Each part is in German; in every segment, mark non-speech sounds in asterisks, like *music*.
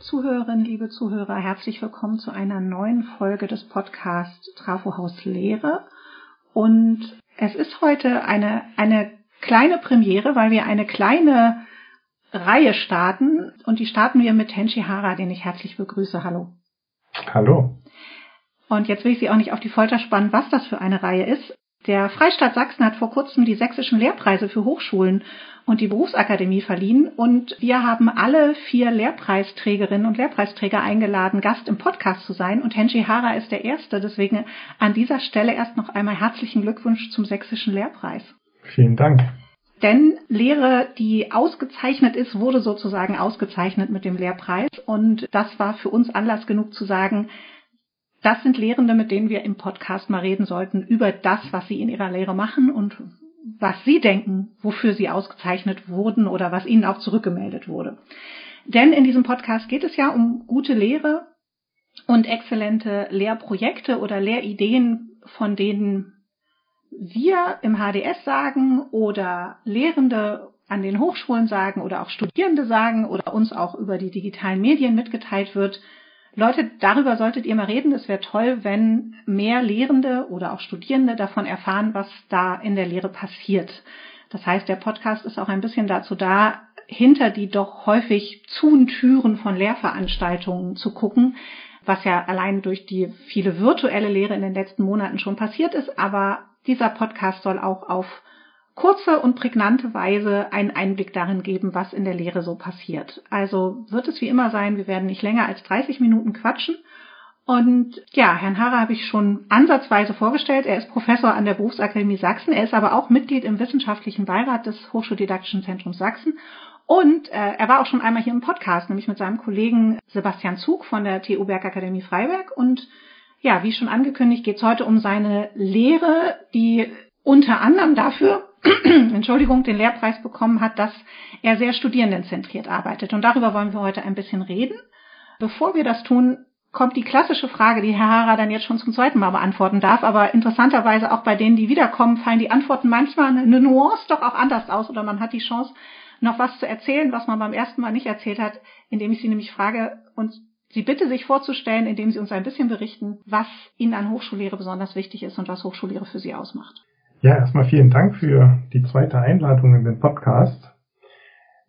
Zuhörerinnen, liebe Zuhörer, herzlich willkommen zu einer neuen Folge des Podcasts Trafohaus Lehre. Und es ist heute eine, eine kleine Premiere, weil wir eine kleine Reihe starten. Und die starten wir mit Tenshi Hara, den ich herzlich begrüße. Hallo. Hallo. Und jetzt will ich Sie auch nicht auf die Folter spannen, was das für eine Reihe ist. Der Freistaat Sachsen hat vor kurzem die sächsischen Lehrpreise für Hochschulen und die Berufsakademie verliehen und wir haben alle vier Lehrpreisträgerinnen und Lehrpreisträger eingeladen, Gast im Podcast zu sein und Henshi Hara ist der Erste. Deswegen an dieser Stelle erst noch einmal herzlichen Glückwunsch zum sächsischen Lehrpreis. Vielen Dank. Denn Lehre, die ausgezeichnet ist, wurde sozusagen ausgezeichnet mit dem Lehrpreis und das war für uns Anlass genug zu sagen, das sind Lehrende, mit denen wir im Podcast mal reden sollten über das, was sie in ihrer Lehre machen und was sie denken, wofür sie ausgezeichnet wurden oder was ihnen auch zurückgemeldet wurde. Denn in diesem Podcast geht es ja um gute Lehre und exzellente Lehrprojekte oder Lehrideen, von denen wir im HDS sagen oder Lehrende an den Hochschulen sagen oder auch Studierende sagen oder uns auch über die digitalen Medien mitgeteilt wird, Leute, darüber solltet ihr mal reden. Es wäre toll, wenn mehr Lehrende oder auch Studierende davon erfahren, was da in der Lehre passiert. Das heißt, der Podcast ist auch ein bisschen dazu da, hinter die doch häufig zuen Türen von Lehrveranstaltungen zu gucken, was ja allein durch die viele virtuelle Lehre in den letzten Monaten schon passiert ist. Aber dieser Podcast soll auch auf kurze und prägnante Weise einen Einblick darin geben, was in der Lehre so passiert. Also wird es wie immer sein, wir werden nicht länger als 30 Minuten quatschen. Und ja, Herrn Harrer habe ich schon ansatzweise vorgestellt. Er ist Professor an der Berufsakademie Sachsen. Er ist aber auch Mitglied im wissenschaftlichen Beirat des Hochschuldidaktischen Zentrums Sachsen. Und äh, er war auch schon einmal hier im Podcast, nämlich mit seinem Kollegen Sebastian Zug von der TU Bergakademie Freiberg. Und ja, wie schon angekündigt, geht es heute um seine Lehre, die unter anderem dafür *clears throat* Entschuldigung, den Lehrpreis bekommen hat, dass er sehr studierendenzentriert arbeitet. Und darüber wollen wir heute ein bisschen reden. Bevor wir das tun, kommt die klassische Frage, die Herr Hara dann jetzt schon zum zweiten Mal beantworten darf. Aber interessanterweise auch bei denen, die wiederkommen, fallen die Antworten manchmal eine Nuance doch auch anders aus oder man hat die Chance, noch was zu erzählen, was man beim ersten Mal nicht erzählt hat, indem ich Sie nämlich frage und Sie bitte sich vorzustellen, indem Sie uns ein bisschen berichten, was Ihnen an Hochschullehre besonders wichtig ist und was Hochschullehre für Sie ausmacht. Ja, erstmal vielen Dank für die zweite Einladung in den Podcast.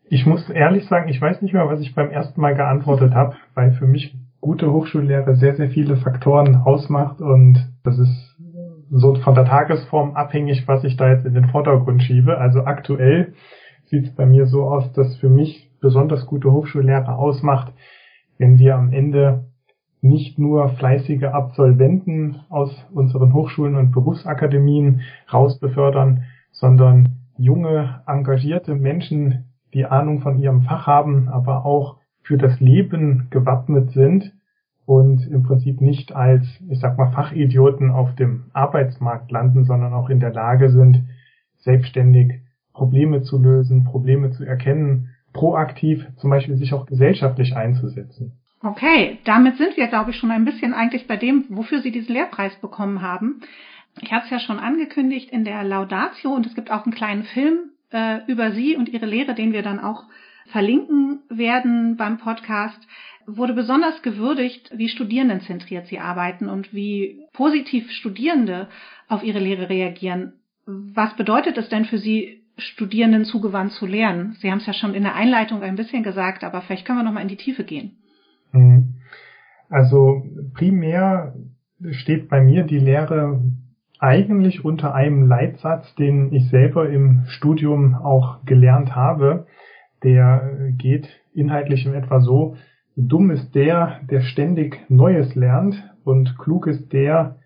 Ich muss ehrlich sagen, ich weiß nicht mehr, was ich beim ersten Mal geantwortet habe, weil für mich gute Hochschullehre sehr, sehr viele Faktoren ausmacht und das ist so von der Tagesform abhängig, was ich da jetzt in den Vordergrund schiebe. Also aktuell sieht es bei mir so aus, dass für mich besonders gute Hochschullehre ausmacht, wenn wir am Ende nicht nur fleißige Absolventen aus unseren Hochschulen und Berufsakademien rausbefördern, sondern junge, engagierte Menschen, die Ahnung von ihrem Fach haben, aber auch für das Leben gewappnet sind und im Prinzip nicht als, ich sag mal, Fachidioten auf dem Arbeitsmarkt landen, sondern auch in der Lage sind, selbstständig Probleme zu lösen, Probleme zu erkennen, proaktiv zum Beispiel sich auch gesellschaftlich einzusetzen. Okay, damit sind wir, glaube ich, schon ein bisschen eigentlich bei dem, wofür Sie diesen Lehrpreis bekommen haben. Ich hatte es ja schon angekündigt in der Laudatio und es gibt auch einen kleinen Film äh, über Sie und Ihre Lehre, den wir dann auch verlinken werden beim Podcast, wurde besonders gewürdigt, wie studierendenzentriert Sie arbeiten und wie positiv Studierende auf Ihre Lehre reagieren. Was bedeutet es denn für Sie, Studierenden zugewandt zu lernen? Sie haben es ja schon in der Einleitung ein bisschen gesagt, aber vielleicht können wir noch mal in die Tiefe gehen. Mhm. Also primär steht bei mir die Lehre eigentlich unter einem Leitsatz, den ich selber im Studium auch gelernt habe. Der geht inhaltlich in etwa so, dumm ist der, der ständig Neues lernt und klug ist der,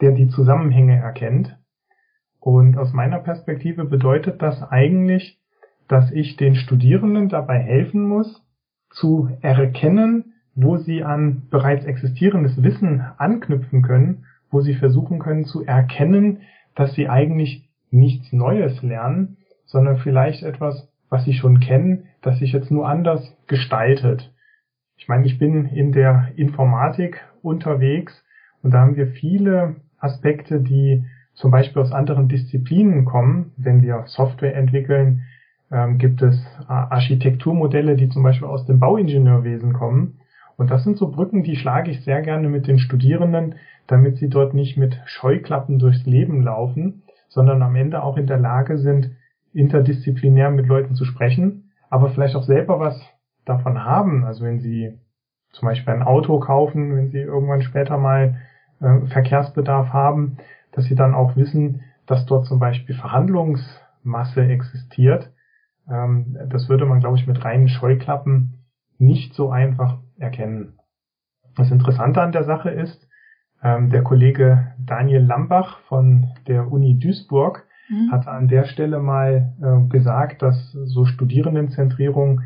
der die Zusammenhänge erkennt. Und aus meiner Perspektive bedeutet das eigentlich, dass ich den Studierenden dabei helfen muss, zu erkennen, wo sie an bereits existierendes Wissen anknüpfen können, wo sie versuchen können zu erkennen, dass sie eigentlich nichts Neues lernen, sondern vielleicht etwas, was sie schon kennen, das sich jetzt nur anders gestaltet. Ich meine, ich bin in der Informatik unterwegs und da haben wir viele Aspekte, die zum Beispiel aus anderen Disziplinen kommen. Wenn wir Software entwickeln, ähm, gibt es Architekturmodelle, die zum Beispiel aus dem Bauingenieurwesen kommen. Und das sind so Brücken, die schlage ich sehr gerne mit den Studierenden, damit sie dort nicht mit Scheuklappen durchs Leben laufen, sondern am Ende auch in der Lage sind, interdisziplinär mit Leuten zu sprechen, aber vielleicht auch selber was davon haben. Also wenn sie zum Beispiel ein Auto kaufen, wenn sie irgendwann später mal äh, Verkehrsbedarf haben, dass sie dann auch wissen, dass dort zum Beispiel Verhandlungsmasse existiert. Ähm, das würde man, glaube ich, mit reinen Scheuklappen nicht so einfach erkennen. Das Interessante an der Sache ist, ähm, der Kollege Daniel Lambach von der Uni Duisburg mhm. hat an der Stelle mal äh, gesagt, dass so Studierendenzentrierung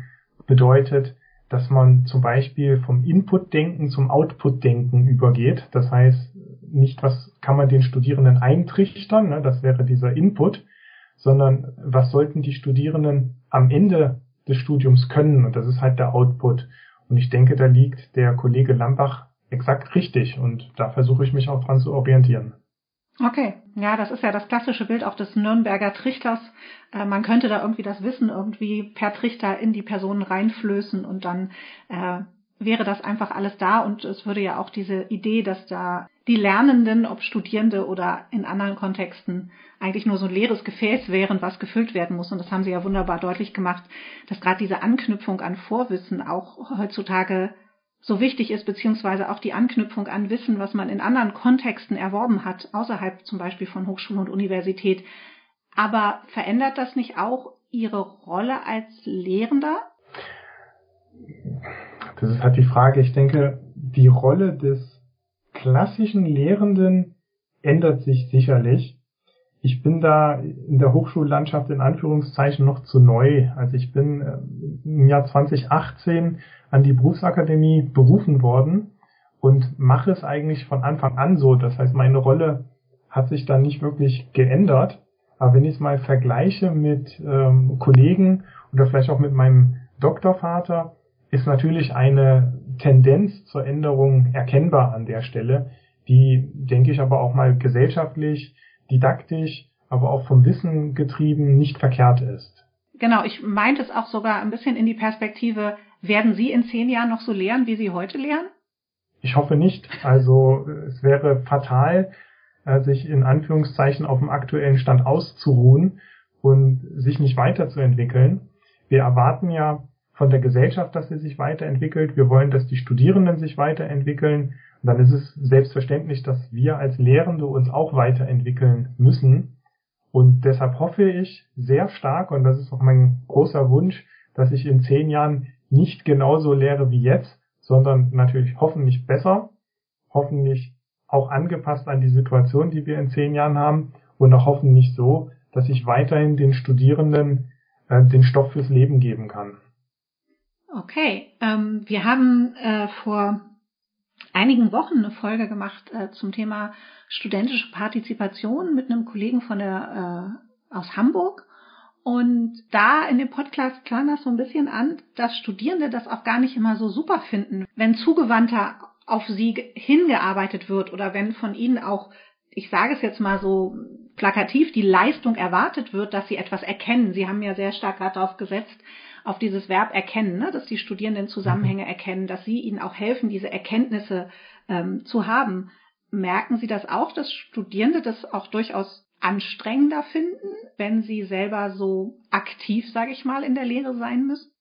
bedeutet, dass man zum Beispiel vom Input-Denken zum Output-Denken übergeht. Das heißt, nicht was kann man den Studierenden eintrichtern, ne, das wäre dieser Input, sondern was sollten die Studierenden am Ende des Studiums können und das ist halt der Output. Und ich denke, da liegt der Kollege Lambach exakt richtig und da versuche ich mich auch dran zu orientieren. Okay, ja, das ist ja das klassische Bild auch des Nürnberger Trichters. Äh, man könnte da irgendwie das Wissen irgendwie per Trichter in die Personen reinflößen und dann äh, wäre das einfach alles da und es würde ja auch diese Idee, dass da die Lernenden, ob Studierende oder in anderen Kontexten, eigentlich nur so ein leeres Gefäß wären, was gefüllt werden muss. Und das haben Sie ja wunderbar deutlich gemacht, dass gerade diese Anknüpfung an Vorwissen auch heutzutage so wichtig ist, beziehungsweise auch die Anknüpfung an Wissen, was man in anderen Kontexten erworben hat, außerhalb zum Beispiel von Hochschule und Universität. Aber verändert das nicht auch Ihre Rolle als Lehrender? Das ist halt die Frage. Ich denke, die Rolle des klassischen Lehrenden ändert sich sicherlich. Ich bin da in der Hochschullandschaft in Anführungszeichen noch zu neu. Also ich bin äh, im Jahr 2018 an die Berufsakademie berufen worden und mache es eigentlich von Anfang an so. Das heißt, meine Rolle hat sich da nicht wirklich geändert. Aber wenn ich es mal vergleiche mit ähm, Kollegen oder vielleicht auch mit meinem Doktorvater, ist natürlich eine Tendenz zur Änderung erkennbar an der Stelle, die, denke ich, aber auch mal gesellschaftlich, didaktisch, aber auch vom Wissen getrieben nicht verkehrt ist. Genau, ich meinte es auch sogar ein bisschen in die Perspektive, werden Sie in zehn Jahren noch so lehren, wie Sie heute lehren? Ich hoffe nicht. Also es wäre fatal, äh, sich in Anführungszeichen auf dem aktuellen Stand auszuruhen und sich nicht weiterzuentwickeln. Wir erwarten ja von der Gesellschaft, dass sie sich weiterentwickelt. Wir wollen, dass die Studierenden sich weiterentwickeln. Und dann ist es selbstverständlich, dass wir als Lehrende uns auch weiterentwickeln müssen. Und deshalb hoffe ich sehr stark, und das ist auch mein großer Wunsch, dass ich in zehn Jahren nicht genauso lehre wie jetzt, sondern natürlich hoffentlich besser, hoffentlich auch angepasst an die Situation, die wir in zehn Jahren haben und auch hoffentlich so, dass ich weiterhin den Studierenden äh, den Stoff fürs Leben geben kann. Okay, ähm, wir haben äh, vor einigen Wochen eine Folge gemacht äh, zum Thema studentische Partizipation mit einem Kollegen von der äh, aus Hamburg. Und da in dem Podcast klang das so ein bisschen an, dass Studierende das auch gar nicht immer so super finden, wenn zugewandter auf sie hingearbeitet wird oder wenn von ihnen auch, ich sage es jetzt mal so plakativ, die Leistung erwartet wird, dass sie etwas erkennen. Sie haben ja sehr stark darauf gesetzt, auf dieses Verb erkennen, ne? dass die Studierenden Zusammenhänge mhm. erkennen, dass sie ihnen auch helfen, diese Erkenntnisse ähm, zu haben. Merken Sie das auch, dass Studierende das auch durchaus anstrengender finden, wenn sie selber so aktiv, sage ich mal, in der Lehre sein müssen?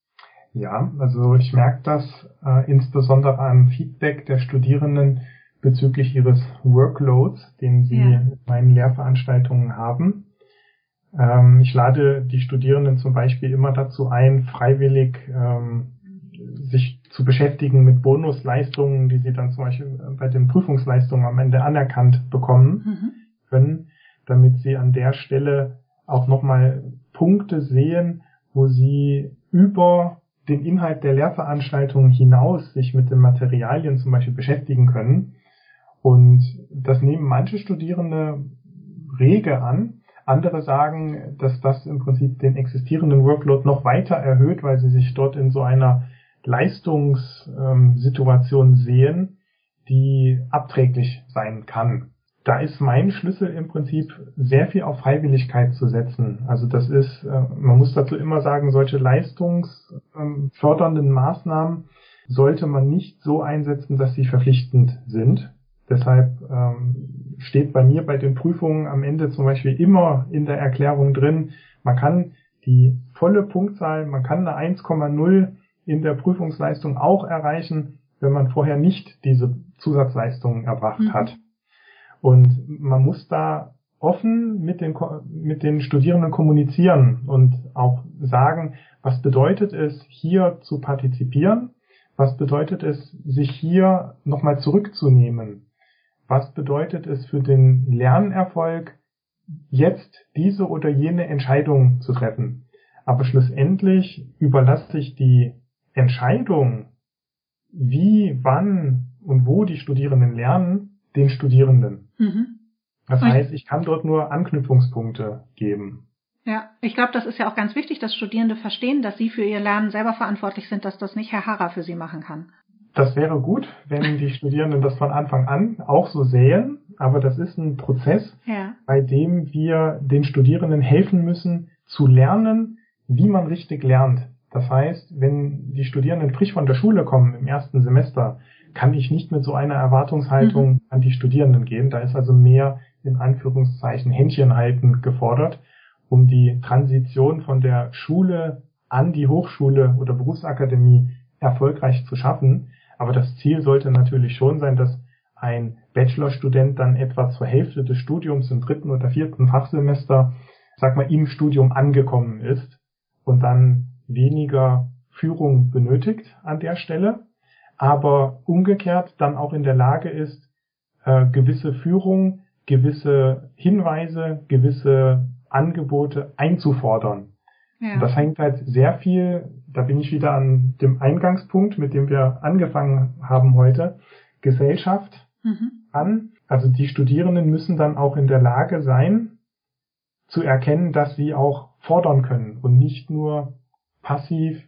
Ja, also ich merke das äh, insbesondere am Feedback der Studierenden bezüglich ihres Workloads, den sie ja. in meinen Lehrveranstaltungen haben. Ähm, ich lade die Studierenden zum Beispiel immer dazu ein, freiwillig ähm, sich zu beschäftigen mit Bonusleistungen, die sie dann zum Beispiel bei den Prüfungsleistungen am Ende anerkannt bekommen mhm. können, damit sie an der Stelle auch nochmal Punkte sehen, wo sie über den Inhalt der Lehrveranstaltung hinaus sich mit den Materialien zum Beispiel beschäftigen können. Und das nehmen manche Studierende rege an, andere sagen, dass das im Prinzip den existierenden Workload noch weiter erhöht, weil sie sich dort in so einer Leistungssituation sehen, die abträglich sein kann. Da ist mein Schlüssel im Prinzip sehr viel auf Freiwilligkeit zu setzen. Also das ist, äh, man muss dazu immer sagen, solche leistungsfördernden Maßnahmen sollte man nicht so einsetzen, dass sie verpflichtend sind. Deshalb ähm, steht bei mir bei den Prüfungen am Ende zum Beispiel immer in der Erklärung drin, man kann die volle Punktzahl, man kann eine 1,0 in der Prüfungsleistung auch erreichen, wenn man vorher nicht diese Zusatzleistungen erbracht mhm. hat. Und man muss da offen mit den, mit den Studierenden kommunizieren und auch sagen, was bedeutet es, hier zu partizipieren? Was bedeutet es, sich hier nochmal zurückzunehmen? Was bedeutet es für den Lernerfolg, jetzt diese oder jene Entscheidung zu treffen? Aber schlussendlich überlasse ich die Entscheidung, wie, wann und wo die Studierenden lernen, den Studierenden. Mhm. Das heißt, ich kann dort nur Anknüpfungspunkte geben. Ja, ich glaube, das ist ja auch ganz wichtig, dass Studierende verstehen, dass sie für ihr Lernen selber verantwortlich sind, dass das nicht Herr Harrer für sie machen kann. Das wäre gut, wenn die Studierenden das von Anfang an auch so sehen, aber das ist ein Prozess, ja. bei dem wir den Studierenden helfen müssen, zu lernen, wie man richtig lernt. Das heißt, wenn die Studierenden frisch von der Schule kommen im ersten Semester, kann ich nicht mit so einer Erwartungshaltung mhm. an die Studierenden gehen. Da ist also mehr in Anführungszeichen Händchen halten gefordert, um die Transition von der Schule an die Hochschule oder Berufsakademie erfolgreich zu schaffen. Aber das Ziel sollte natürlich schon sein, dass ein Bachelorstudent dann etwa zur Hälfte des Studiums im dritten oder vierten Fachsemester, sag mal, im Studium angekommen ist und dann weniger Führung benötigt an der Stelle, aber umgekehrt dann auch in der Lage ist, äh, gewisse Führung gewisse Hinweise, gewisse Angebote einzufordern. Ja. das hängt halt sehr viel, da bin ich wieder an dem Eingangspunkt, mit dem wir angefangen haben heute, Gesellschaft mhm. an. Also die Studierenden müssen dann auch in der Lage sein, zu erkennen, dass sie auch fordern können und nicht nur passiv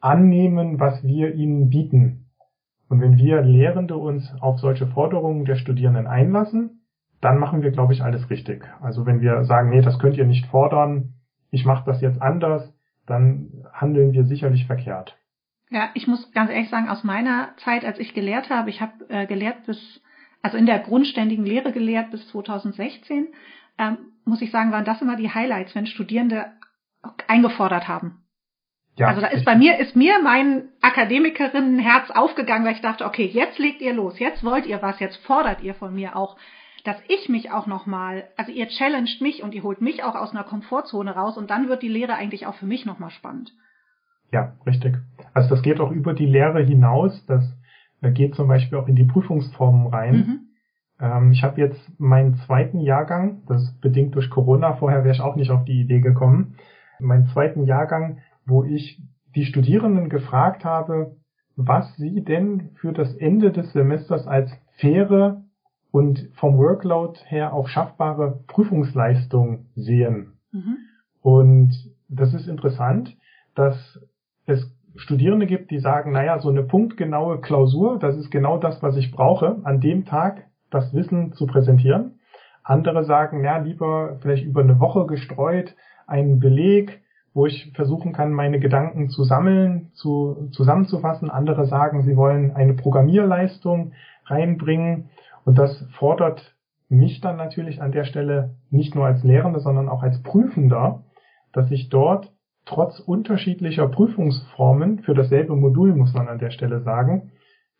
annehmen, was wir ihnen bieten. Und wenn wir Lehrende uns auf solche Forderungen der Studierenden einlassen, dann machen wir, glaube ich, alles richtig. Also wenn wir sagen, nee, das könnt ihr nicht fordern, ich mache das jetzt anders, dann handeln wir sicherlich verkehrt. Ja, ich muss ganz ehrlich sagen, aus meiner Zeit, als ich gelehrt habe, ich habe äh, gelehrt bis, also in der grundständigen Lehre gelehrt bis 2016, ähm, muss ich sagen, waren das immer die Highlights, wenn Studierende eingefordert haben. Ja, also da ist bei mir, ist mir mein Akademikerinnenherz aufgegangen, weil ich dachte, okay, jetzt legt ihr los, jetzt wollt ihr was, jetzt fordert ihr von mir auch dass ich mich auch nochmal, also ihr challenged mich und ihr holt mich auch aus einer Komfortzone raus und dann wird die Lehre eigentlich auch für mich nochmal spannend. Ja, richtig. Also das geht auch über die Lehre hinaus. Das geht zum Beispiel auch in die Prüfungsformen rein. Mhm. Ähm, ich habe jetzt meinen zweiten Jahrgang, das ist bedingt durch Corona, vorher wäre ich auch nicht auf die Idee gekommen, meinen zweiten Jahrgang, wo ich die Studierenden gefragt habe, was sie denn für das Ende des Semesters als faire und vom Workload her auch schaffbare Prüfungsleistung sehen. Mhm. Und das ist interessant, dass es Studierende gibt, die sagen, naja, so eine punktgenaue Klausur, das ist genau das, was ich brauche, an dem Tag das Wissen zu präsentieren. Andere sagen, ja, lieber vielleicht über eine Woche gestreut einen Beleg, wo ich versuchen kann, meine Gedanken zu sammeln, zu, zusammenzufassen. Andere sagen, sie wollen eine Programmierleistung reinbringen. Und das fordert mich dann natürlich an der Stelle nicht nur als Lehrender, sondern auch als Prüfender, dass ich dort trotz unterschiedlicher Prüfungsformen für dasselbe Modul, muss man an der Stelle sagen,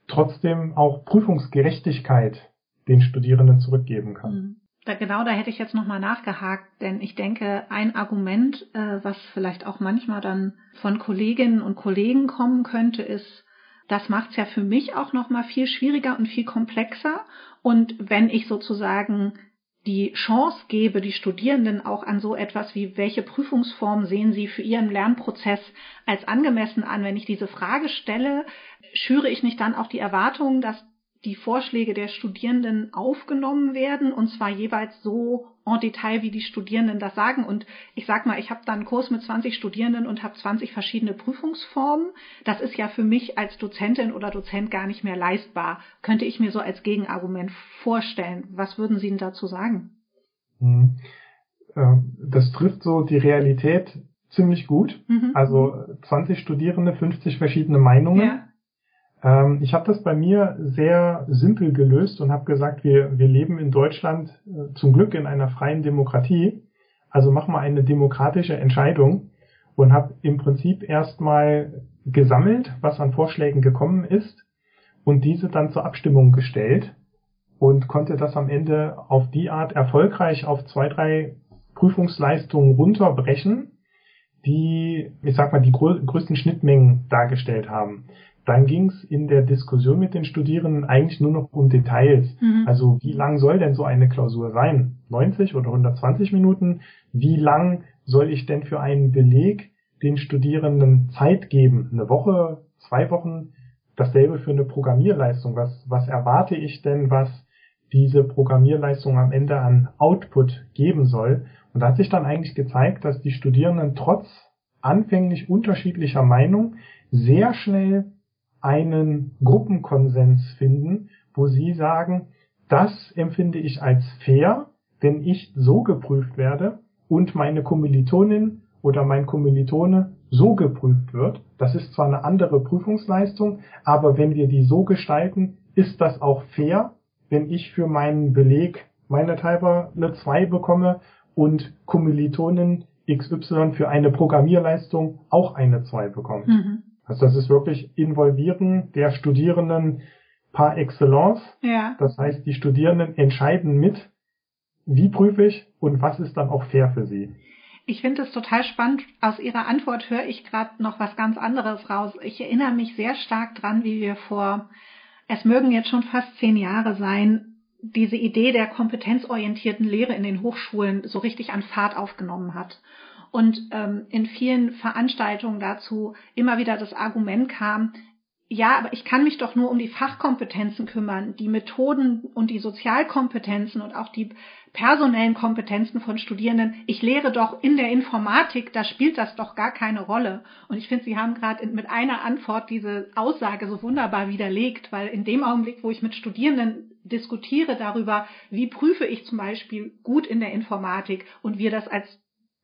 trotzdem auch Prüfungsgerechtigkeit den Studierenden zurückgeben kann. Mhm. Da, genau, da hätte ich jetzt nochmal nachgehakt, denn ich denke, ein Argument, äh, was vielleicht auch manchmal dann von Kolleginnen und Kollegen kommen könnte, ist, das macht es ja für mich auch noch mal viel schwieriger und viel komplexer. Und wenn ich sozusagen die Chance gebe, die Studierenden auch an so etwas wie, welche Prüfungsform sehen sie für ihren Lernprozess als angemessen an? Wenn ich diese Frage stelle, schüre ich nicht dann auch die Erwartung, dass die Vorschläge der Studierenden aufgenommen werden und zwar jeweils so en Detail, wie die Studierenden das sagen. Und ich sag mal, ich habe da einen Kurs mit 20 Studierenden und habe 20 verschiedene Prüfungsformen. Das ist ja für mich als Dozentin oder Dozent gar nicht mehr leistbar. Könnte ich mir so als Gegenargument vorstellen. Was würden Sie denn dazu sagen? Mhm. Ähm, das trifft so die Realität ziemlich gut. Mhm. Also 20 Studierende, 50 verschiedene Meinungen. Ja Ähm, ich habe das bei mir sehr simpel gelöst und habe gesagt, wir, wir leben in Deutschland äh, zum Glück in einer freien Demokratie. Also machen wir eine demokratische Entscheidung und habe im Prinzip erstmal gesammelt, was an Vorschlägen gekommen ist und diese dann zur Abstimmung gestellt und konnte das am Ende auf die Art erfolgreich auf zwei, drei Prüfungsleistungen runterbrechen, die, ich sag mal, die größten Schnittmengen dargestellt haben. Dann ging es in der Diskussion mit den Studierenden eigentlich nur noch um Details. Mhm. Also wie lang soll denn so eine Klausur sein? 90 oder 120 Minuten? Wie lang soll ich denn für einen Beleg den Studierenden Zeit geben? Eine Woche, zwei Wochen? Dasselbe für eine Programmierleistung. Was, was erwarte ich denn, was diese Programmierleistung am Ende an Output geben soll? Und da hat sich dann eigentlich gezeigt, dass die Studierenden trotz anfänglich unterschiedlicher Meinung sehr schnell einen Gruppenkonsens finden, wo sie sagen, das empfinde ich als fair, wenn ich so geprüft werde und meine Kommilitonin oder mein Kommilitone so geprüft wird. Das ist zwar eine andere Prüfungsleistung, aber wenn wir die so gestalten, ist das auch fair, wenn ich für meinen Beleg meine Teilbar eine 2 bekomme und Kommilitonin XY für eine Programmierleistung auch eine 2 bekommt. Mhm. Also das ist wirklich Involvieren der Studierenden par excellence. Ja. Das heißt, die Studierenden entscheiden mit, wie prüfe ich und was ist dann auch fair für sie. Ich finde es total spannend. Aus Ihrer Antwort höre ich gerade noch was ganz anderes raus. Ich erinnere mich sehr stark dran, wie wir vor, es mögen jetzt schon fast zehn Jahre sein, diese Idee der kompetenzorientierten Lehre in den Hochschulen so richtig an Fahrt aufgenommen hat. Und ähm, in vielen Veranstaltungen dazu immer wieder das Argument kam, ja, aber ich kann mich doch nur um die Fachkompetenzen kümmern, die Methoden und die Sozialkompetenzen und auch die personellen Kompetenzen von Studierenden. Ich lehre doch in der Informatik, da spielt das doch gar keine Rolle. Und ich finde, Sie haben gerade mit einer Antwort diese Aussage so wunderbar widerlegt, weil in dem Augenblick, wo ich mit Studierenden diskutiere darüber, wie prüfe ich zum Beispiel gut in der Informatik und wir das als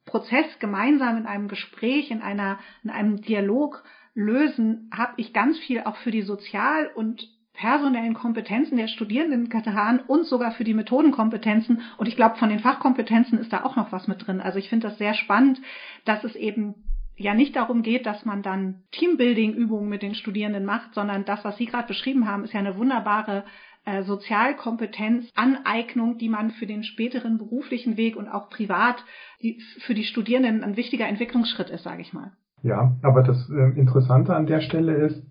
Prozess gemeinsam in einem Gespräch, in einer, in einem Dialog lösen, habe ich ganz viel auch für die Sozial- und personellen Kompetenzen der Studierenden getan und sogar für die Methodenkompetenzen. Und ich glaube, von den Fachkompetenzen ist da auch noch was mit drin. Also ich finde das sehr spannend, dass es eben ja nicht darum geht, dass man dann Teambuilding-Übungen mit den Studierenden macht, sondern das, was Sie gerade beschrieben haben, ist ja eine wunderbare äh, Sozialkompetenz, Aneignung, die man für den späteren beruflichen Weg und auch privat die, für die Studierenden ein wichtiger Entwicklungsschritt ist, sage ich mal. Ja, aber das äh, Interessante an der Stelle ist,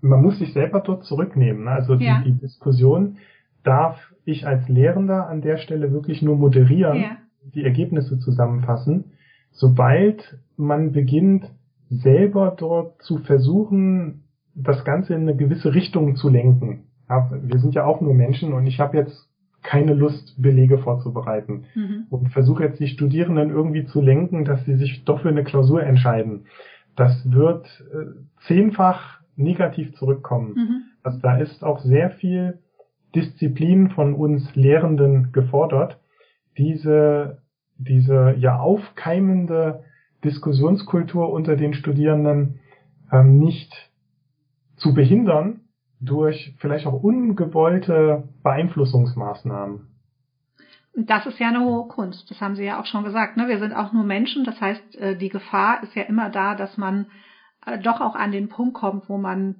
man muss sich selber dort zurücknehmen. Ne? Also ja. die, die, Diskussion darf ich als Lehrender an der Stelle wirklich nur moderieren, ja. die Ergebnisse zusammenfassen. Sobald man beginnt, selber dort zu versuchen, das Ganze in eine gewisse Richtung zu lenken. Ja, wir sind ja auch nur Menschen und ich habe jetzt keine Lust, Belege vorzubereiten mhm. und versuche jetzt die Studierenden irgendwie zu lenken, dass sie sich doch für eine Klausur entscheiden. Das wird äh, zehnfach negativ zurückkommen. Mhm. Also da ist auch sehr viel Disziplin von uns Lehrenden gefordert, diese, diese ja aufkeimende Diskussionskultur unter den Studierenden ähm, nicht zu behindern durch vielleicht auch ungewollte Beeinflussungsmaßnahmen. Das ist ja eine hohe Kunst. Das haben Sie ja auch schon gesagt. Ne? Wir sind auch nur Menschen. Das heißt, äh, die Gefahr ist ja immer da, dass man äh, doch auch an den Punkt kommt, wo man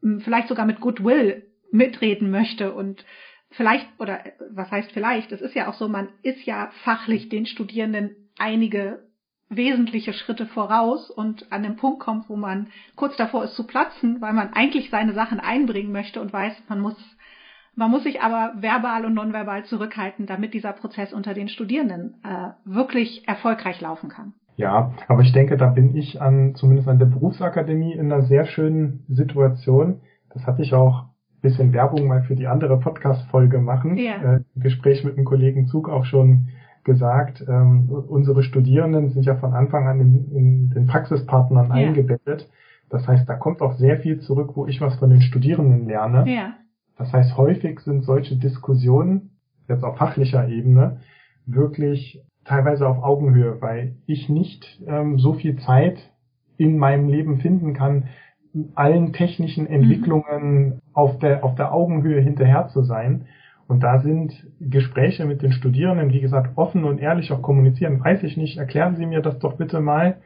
hm, vielleicht sogar mit Goodwill mitreden möchte und vielleicht, oder äh, was heißt vielleicht, es ist ja auch so, man ist ja fachlich den Studierenden einige wesentliche Schritte voraus und an den Punkt kommt, wo man kurz davor ist zu platzen, weil man eigentlich seine Sachen einbringen möchte und weiß, man muss man muss sich aber verbal und nonverbal zurückhalten, damit dieser Prozess unter den Studierenden äh, wirklich erfolgreich laufen kann. Ja, aber ich denke, da bin ich an, zumindest an der Berufsakademie in einer sehr schönen Situation. Das hatte ich auch ein bisschen Werbung mal für die andere Podcast-Folge machen. Ja. Äh, Gespräch mit einem Kollegen Zug auch schon gesagt. Ähm, unsere Studierenden sind ja von Anfang an in, in den Praxispartnern ja. eingebettet. Das heißt, da kommt auch sehr viel zurück, wo ich was von den Studierenden lerne. Ja. Das heißt, häufig sind solche Diskussionen, jetzt auf fachlicher Ebene, wirklich teilweise auf Augenhöhe, weil ich nicht ähm, so viel Zeit in meinem Leben finden kann, allen technischen mhm. Entwicklungen mhm. auf der, auf der Augenhöhe hinterher zu sein. Und da sind Gespräche mit den Studierenden, wie gesagt, offen und ehrlich auch kommunizieren. Weiß ich nicht, erklären Sie mir das doch bitte mal.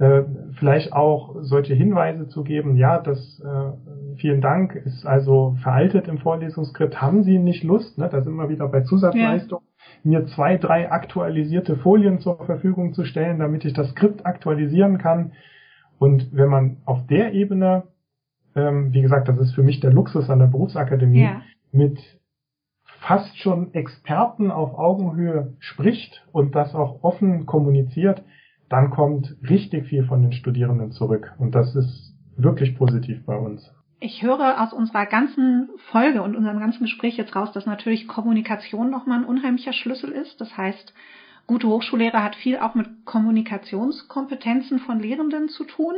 Äh, vielleicht auch solche Hinweise zu geben, ja, das äh, vielen Dank, ist also veraltet im Vorlesungsskript, haben Sie nicht Lust, ne, da sind wir wieder bei Zusatzleistung, ja. mir zwei, drei aktualisierte Folien zur Verfügung zu stellen, damit ich das Skript aktualisieren kann. Und wenn man auf der Ebene, ähm, wie gesagt, das ist für mich der Luxus an der Berufsakademie, ja. mit fast schon Experten auf Augenhöhe spricht und das auch offen kommuniziert, dann kommt richtig viel von den Studierenden zurück. Und das ist wirklich positiv bei uns. Ich höre aus unserer ganzen Folge und unserem ganzen Gespräch jetzt raus, dass natürlich Kommunikation nochmal ein unheimlicher Schlüssel ist. Das heißt, gute Hochschullehrer hat viel auch mit Kommunikationskompetenzen von Lehrenden zu tun.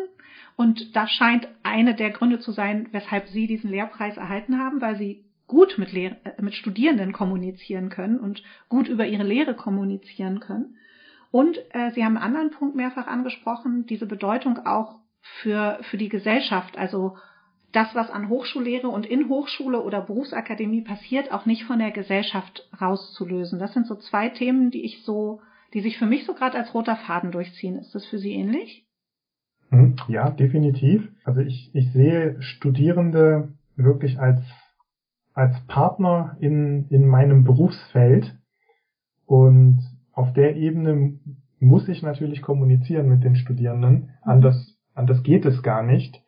Und das scheint eine der Gründe zu sein, weshalb Sie diesen Lehrpreis erhalten haben, weil Sie gut mit, Lehr äh, mit Studierenden kommunizieren können und gut über ihre Lehre kommunizieren können. Und äh, Sie haben einen anderen Punkt mehrfach angesprochen, diese Bedeutung auch für, für die Gesellschaft, also das, was an Hochschullehre und in Hochschule oder Berufsakademie passiert, auch nicht von der Gesellschaft rauszulösen. Das sind so zwei Themen, die ich so, die sich für mich so gerade als roter Faden durchziehen. Ist das für Sie ähnlich? Hm, ja, definitiv. Also ich, ich sehe Studierende wirklich als, als Partner in, in meinem Berufsfeld und auf der Ebene muss ich natürlich kommunizieren mit den Studierenden. Mhm. Anders, anders geht es gar nicht.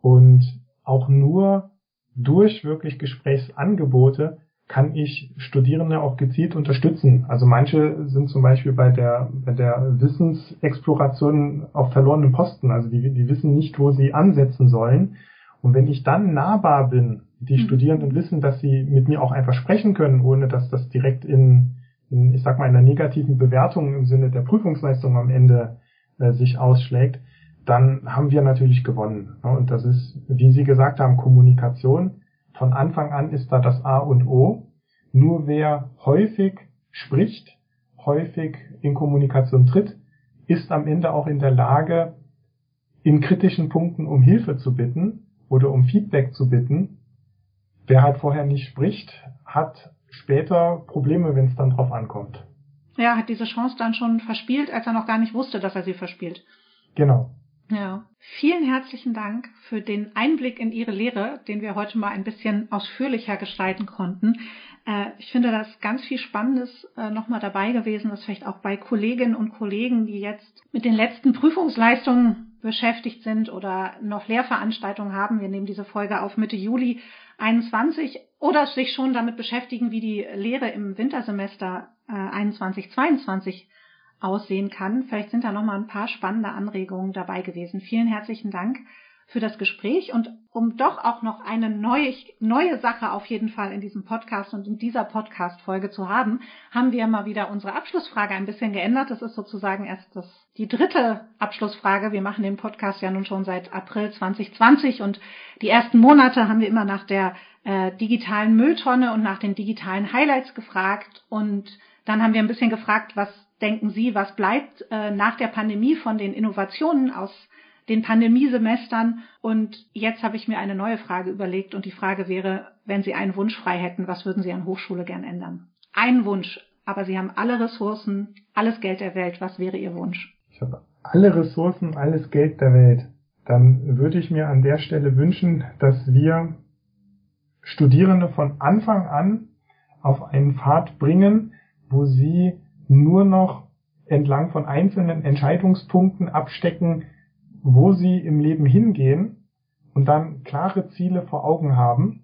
Und auch nur durch wirklich Gesprächsangebote kann ich Studierende auch gezielt unterstützen. Also manche sind zum Beispiel bei der, bei der Wissensexploration auf verlorenen Posten. Also die, die wissen nicht, wo sie ansetzen sollen. Und wenn ich dann nahbar bin, die mhm. Studierenden wissen, dass sie mit mir auch einfach sprechen können, ohne dass das direkt in, in, ich sag mal, in einer negativen Bewertung im Sinne der Prüfungsleistung am Ende äh, sich ausschlägt, dann haben wir natürlich gewonnen. Und das ist, wie Sie gesagt haben, Kommunikation. Von Anfang an ist da das A und O. Nur wer häufig spricht, häufig in Kommunikation tritt, ist am Ende auch in der Lage, in kritischen Punkten um Hilfe zu bitten oder um Feedback zu bitten. Wer halt vorher nicht spricht, hat später Probleme, wenn es dann drauf ankommt. Ja, hat diese Chance dann schon verspielt, als er noch gar nicht wusste, dass er sie verspielt. Genau. Ja. Vielen herzlichen Dank für den Einblick in Ihre Lehre, den wir heute mal ein bisschen ausführlicher gestalten konnten. Äh, ich finde das ganz viel Spannendes äh, nochmal dabei gewesen, dass vielleicht auch bei Kolleginnen und Kollegen, die jetzt mit den letzten Prüfungsleistungen beschäftigt sind oder noch Lehrveranstaltungen haben. Wir nehmen diese Folge auf Mitte Juli 21 oder sich schon damit beschäftigen, wie die Lehre im Wintersemester äh, 21, 22 aussehen kann. Vielleicht sind da noch mal ein paar spannende Anregungen dabei gewesen. Vielen herzlichen Dank für das Gespräch und um doch auch noch eine neue, neue Sache auf jeden Fall in diesem Podcast und in dieser Podcast-Folge zu haben, haben wir mal wieder unsere Abschlussfrage ein bisschen geändert. Das ist sozusagen erst das, die dritte Abschlussfrage. Wir machen den Podcast ja nun schon seit April 2020 und die ersten Monate haben wir immer nach der äh, digitalen Mülltonne und nach den digitalen Highlights gefragt und dann haben wir ein bisschen gefragt, was denken Sie, was bleibt äh, nach der Pandemie von den Innovationen aus den Pandemiesemestern? Und jetzt habe ich mir eine neue Frage überlegt und die Frage wäre, wenn Sie einen Wunsch frei hätten, was würden Sie an Hochschule gern ändern? Ein Wunsch, aber Sie haben alle Ressourcen, alles Geld der Welt. Was wäre Ihr Wunsch? Ich habe alle Ressourcen, alles Geld der Welt. Dann würde ich mir an der Stelle wünschen, dass wir Studierende von Anfang an auf einen Pfad bringen, wo sie nur noch entlang von einzelnen Entscheidungspunkten abstecken, wo sie im Leben hingehen und dann klare Ziele vor Augen haben.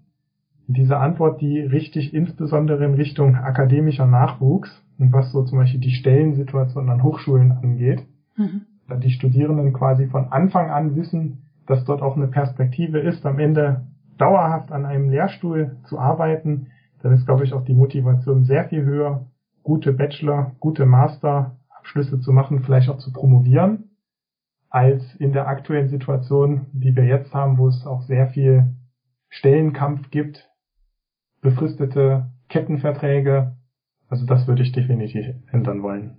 Diese Antwort, die richtig insbesondere in Richtung akademischer Nachwuchs und was so zum Beispiel die Stellensituation an Hochschulen angeht, mhm. da die Studierenden quasi von Anfang an wissen, dass dort auch eine Perspektive ist, am Ende dauerhaft an einem Lehrstuhl zu arbeiten, dann ist, glaube ich, auch die Motivation sehr viel höher, gute Bachelor, gute Master-Abschlüsse zu machen, vielleicht auch zu promovieren, als in der aktuellen Situation, die wir jetzt haben, wo es auch sehr viel Stellenkampf gibt, befristete Kettenverträge. Also das würde ich definitiv ändern wollen.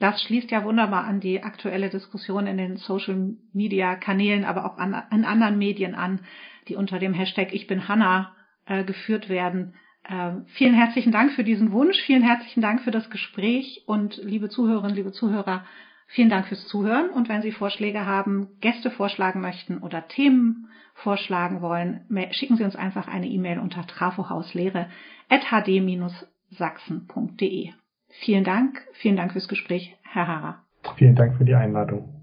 das schließt ja wunderbar an die aktuelle Diskussion in den Social Media Kanälen, aber auch an, an anderen Medien an, die unter dem Hashtag Ich bin Hanna äh, geführt werden. Äh, vielen herzlichen Dank für diesen Wunsch, vielen herzlichen Dank für das Gespräch und liebe Zuhörerinnen, liebe Zuhörer, vielen Dank fürs Zuhören und wenn Sie Vorschläge haben, Gäste vorschlagen möchten oder Themen vorschlagen wollen, schicken Sie uns einfach eine E-Mail unter trafohauslehre.hd-sachsen.de. Vielen Dank, vielen Dank fürs Gespräch, Herr Harrer. Vielen Dank für die Einladung.